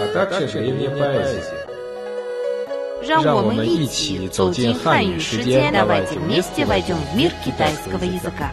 а также древняя поэзия. 让我让我们们一一起起走走进进汉语汉语世世界界， давайте давайте вместе вместе войдем в мир китайского китайского языка. языка.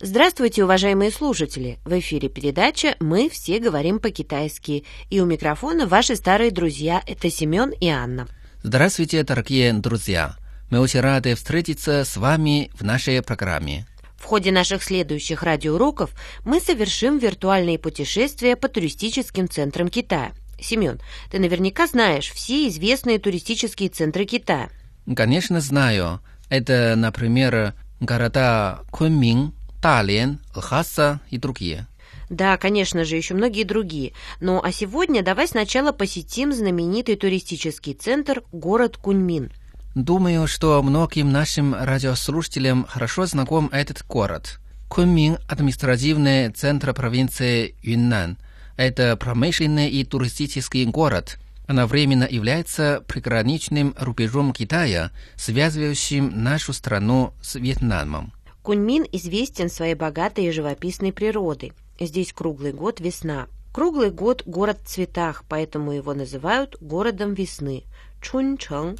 Здравствуйте, уважаемые слушатели! В эфире передача «Мы все говорим по-китайски». И у микрофона ваши старые друзья – это Семен и Анна. Здравствуйте, дорогие друзья! Мы очень рады встретиться с вами в нашей программе. В ходе наших следующих радиоуроков мы совершим виртуальные путешествия по туристическим центрам Китая. Семен, ты наверняка знаешь все известные туристические центры Китая. Конечно, знаю. Это, например, города Кунмин, Далян, Лхаса и другие. Да, конечно же, еще многие другие. Ну а сегодня давай сначала посетим знаменитый туристический центр город Куньмин. Думаю, что многим нашим радиослушателям хорошо знаком этот город. Кунмин – административный центр провинции Юннан. Это промышленный и туристический город. Одновременно является приграничным рубежом Китая, связывающим нашу страну с Вьетнамом. Куньмин известен своей богатой и живописной природой. Здесь круглый год весна. Круглый год город в цветах, поэтому его называют городом весны. Чунчэн.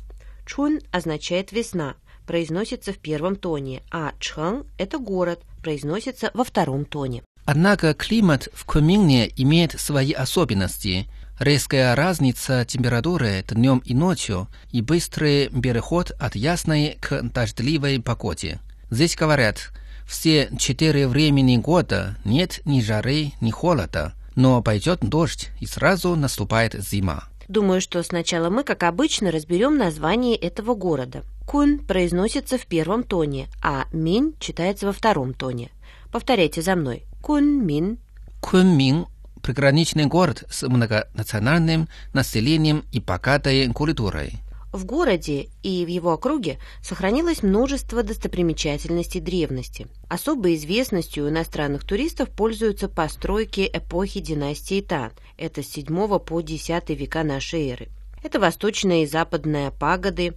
Чун означает весна, произносится в первом тоне, а Чхэн – это город, произносится во втором тоне. Однако климат в Кунмине имеет свои особенности. Резкая разница температуры днем и ночью и быстрый переход от ясной к дождливой погоде. Здесь говорят, все четыре времени года нет ни жары, ни холода, но пойдет дождь и сразу наступает зима. Думаю, что сначала мы, как обычно, разберем название этого города. Кун произносится в первом тоне, а Мин читается во втором тоне. Повторяйте за мной. Кун Мин. Кунмин – приграничный город с многонациональным населением и богатой культурой. В городе и в его округе сохранилось множество достопримечательностей древности. Особой известностью иностранных туристов пользуются постройки эпохи династии Тан. Это с 7 по 10 века нашей эры. Это восточная и западная пагоды,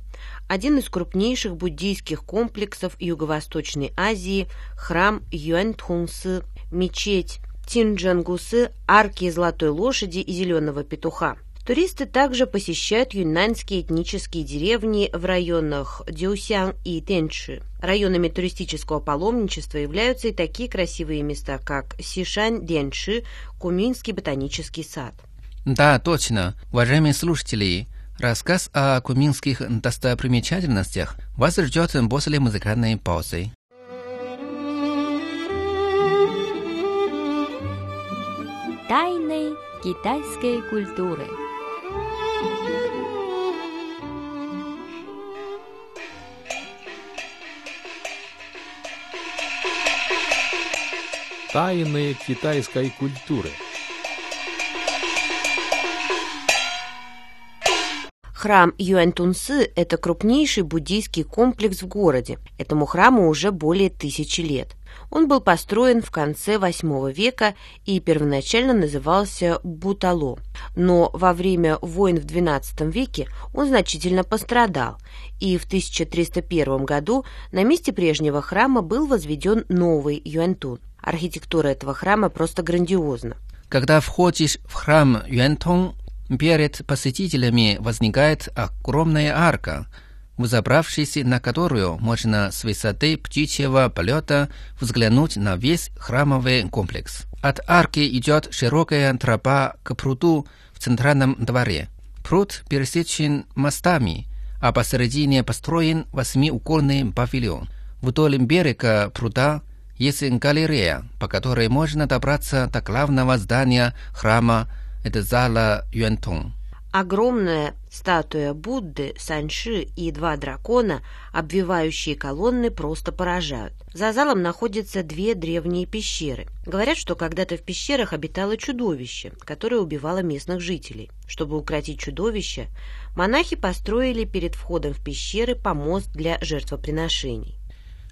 один из крупнейших буддийских комплексов Юго-Восточной Азии, храм Юэньтхунсы, мечеть Тинджангусы, арки Золотой Лошади и Зеленого Петуха. Туристы также посещают юньнаньские этнические деревни в районах Дюсян и Тенши. Районами туристического паломничества являются и такие красивые места, как Сишань Денши, Куминский ботанический сад. Да, точно. Уважаемые слушатели, рассказ о куминских достопримечательностях вас ждет после музыкальной паузы. Тайны китайской культуры. Тайны китайской культуры. Храм Юэньтунсы – это крупнейший буддийский комплекс в городе. Этому храму уже более тысячи лет. Он был построен в конце VIII века и первоначально назывался Бутало. Но во время войн в XII веке он значительно пострадал, и в 1301 году на месте прежнего храма был возведен новый Юэньтун. Архитектура этого храма просто грандиозна. Когда входишь в храм Юэнтон, перед посетителями возникает огромная арка, взобравшись на которую можно с высоты птичьего полета взглянуть на весь храмовый комплекс. От арки идет широкая тропа к пруду в центральном дворе. Пруд пересечен мостами, а посередине построен восьмиугольный павильон. Вдоль берега пруда есть галерея, по которой можно добраться до главного здания храма, это зала Юэнтон. Огромная статуя Будды, Саньши и два дракона, обвивающие колонны, просто поражают. За залом находятся две древние пещеры. Говорят, что когда-то в пещерах обитало чудовище, которое убивало местных жителей. Чтобы укротить чудовище, монахи построили перед входом в пещеры помост для жертвоприношений.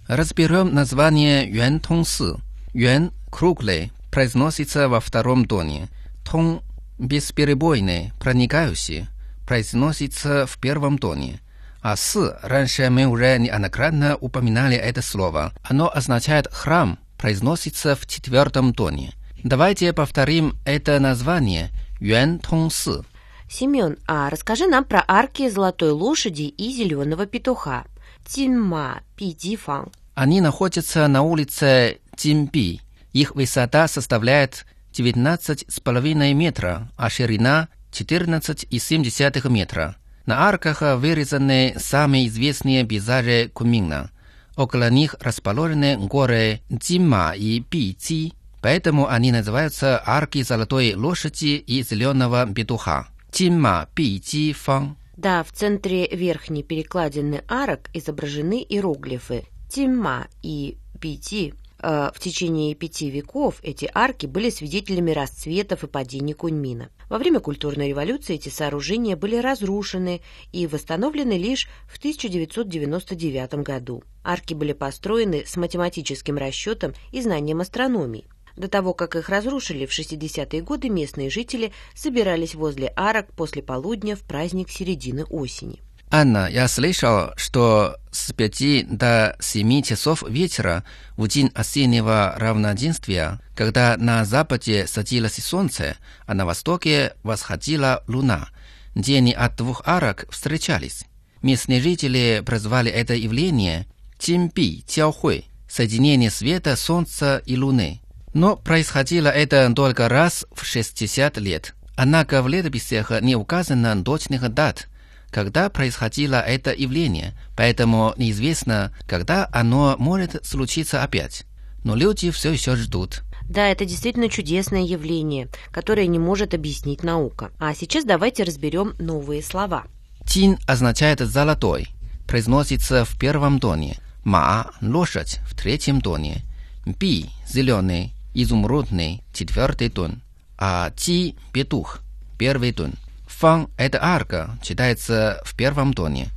Разберем название Юэн Тонсы. Юэн – круглый, произносится во втором тоне. Тон – бесперебойный, проникающий, произносится в первом тоне. А «с» раньше мы уже неоднократно упоминали это слово. Оно означает «храм», произносится в четвертом тоне. Давайте повторим это название Юэн Тонсы. Семен, а расскажи нам про арки Золотой Лошади и Зеленого Петуха. Тинма Пидифан. Они находятся на улице Цимпи. Их высота составляет 19,5 метра, а ширина 14,7 метра. На арках вырезаны самые известные пейзажи Куньмина. Около них расположены горы Цимма и Пици, поэтому они называются арки Золотой Лошади и Зеленого Петуха. Цимма Пици Фан. Да, в центре верхней перекладины арок изображены иероглифы Тимма и Пяти. Э, В течение пяти веков эти арки были свидетелями расцветов и падений Куньмина. Во время культурной революции эти сооружения были разрушены и восстановлены лишь в 1999 году. Арки были построены с математическим расчетом и знанием астрономии. До того, как их разрушили в 60-е годы, местные жители собирались возле арок после полудня в праздник середины осени. Анна, я слышал, что с пяти до семи часов вечера в день осеннего равноденствия, когда на западе садилось солнце, а на востоке восходила луна, день от двух арок встречались. Местные жители прозвали это явление «Тимпи Тяохуй» – соединение света, солнца и луны. Но происходило это только раз в 60 лет. Однако в летописях не указано точных дат, когда происходило это явление, поэтому неизвестно, когда оно может случиться опять. Но люди все еще ждут. Да, это действительно чудесное явление, которое не может объяснить наука. А сейчас давайте разберем новые слова. Тин означает «золотой», произносится в первом тоне. Ма – лошадь в третьем тоне. Би – зеленый, изумрудный, четвертый тон. А Ти – петух, первый тон. Фан – это арка, читается в первом тоне.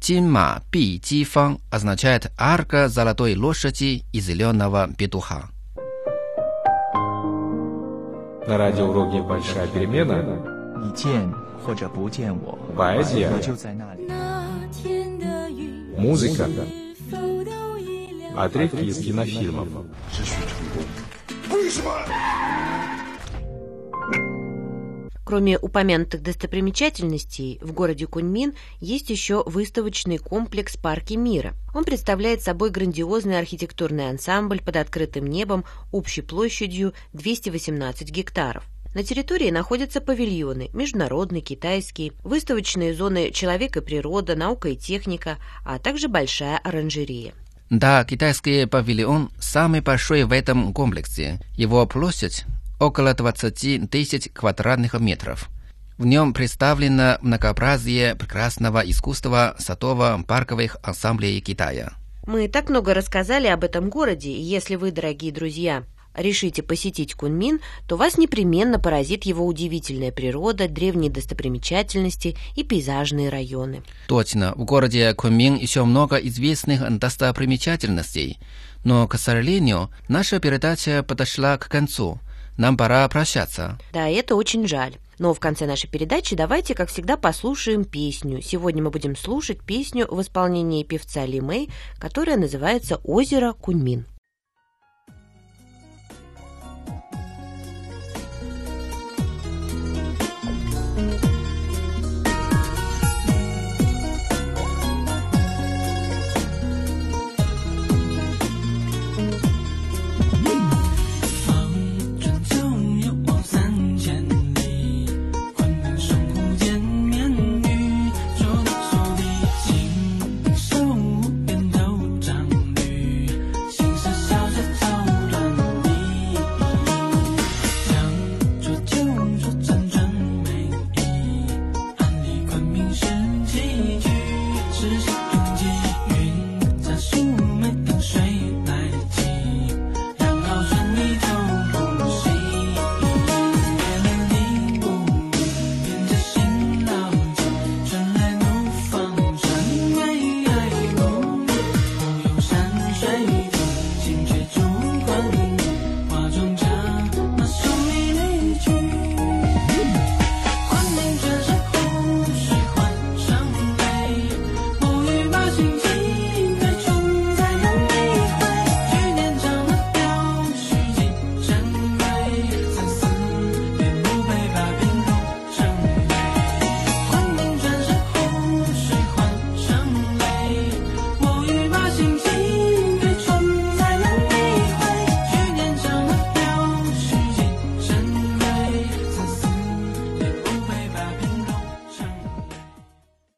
Тинма Би Ти Фан означает арка золотой лошади и зеленого петуха. На радиоуроке «Большая перемена» 你见或者不见我， поэзия, 我就在那里。 музыка, отрывки из кинофильмов. Кроме упомянутых достопримечательностей, в городе Куньмин есть еще выставочный комплекс «Парки мира». Он представляет собой грандиозный архитектурный ансамбль под открытым небом общей площадью 218 гектаров. На территории находятся павильоны – международный, китайский, выставочные зоны «Человек и природа», «Наука и техника», а также большая оранжерея. Да, китайский павильон самый большой в этом комплексе. Его площадь около 20 тысяч квадратных метров. В нем представлено многообразие прекрасного искусства садово-парковых ансамблей Китая. Мы так много рассказали об этом городе, и если вы, дорогие друзья, решите посетить Куньмин, то вас непременно поразит его удивительная природа, древние достопримечательности и пейзажные районы. Точно, в городе Куньмин еще много известных достопримечательностей, но, к сожалению, наша передача подошла к концу. Нам пора прощаться. Да, это очень жаль. Но в конце нашей передачи давайте, как всегда, послушаем песню. Сегодня мы будем слушать песню в исполнении певца Ли Мэй, которая называется «Озеро Куньмин».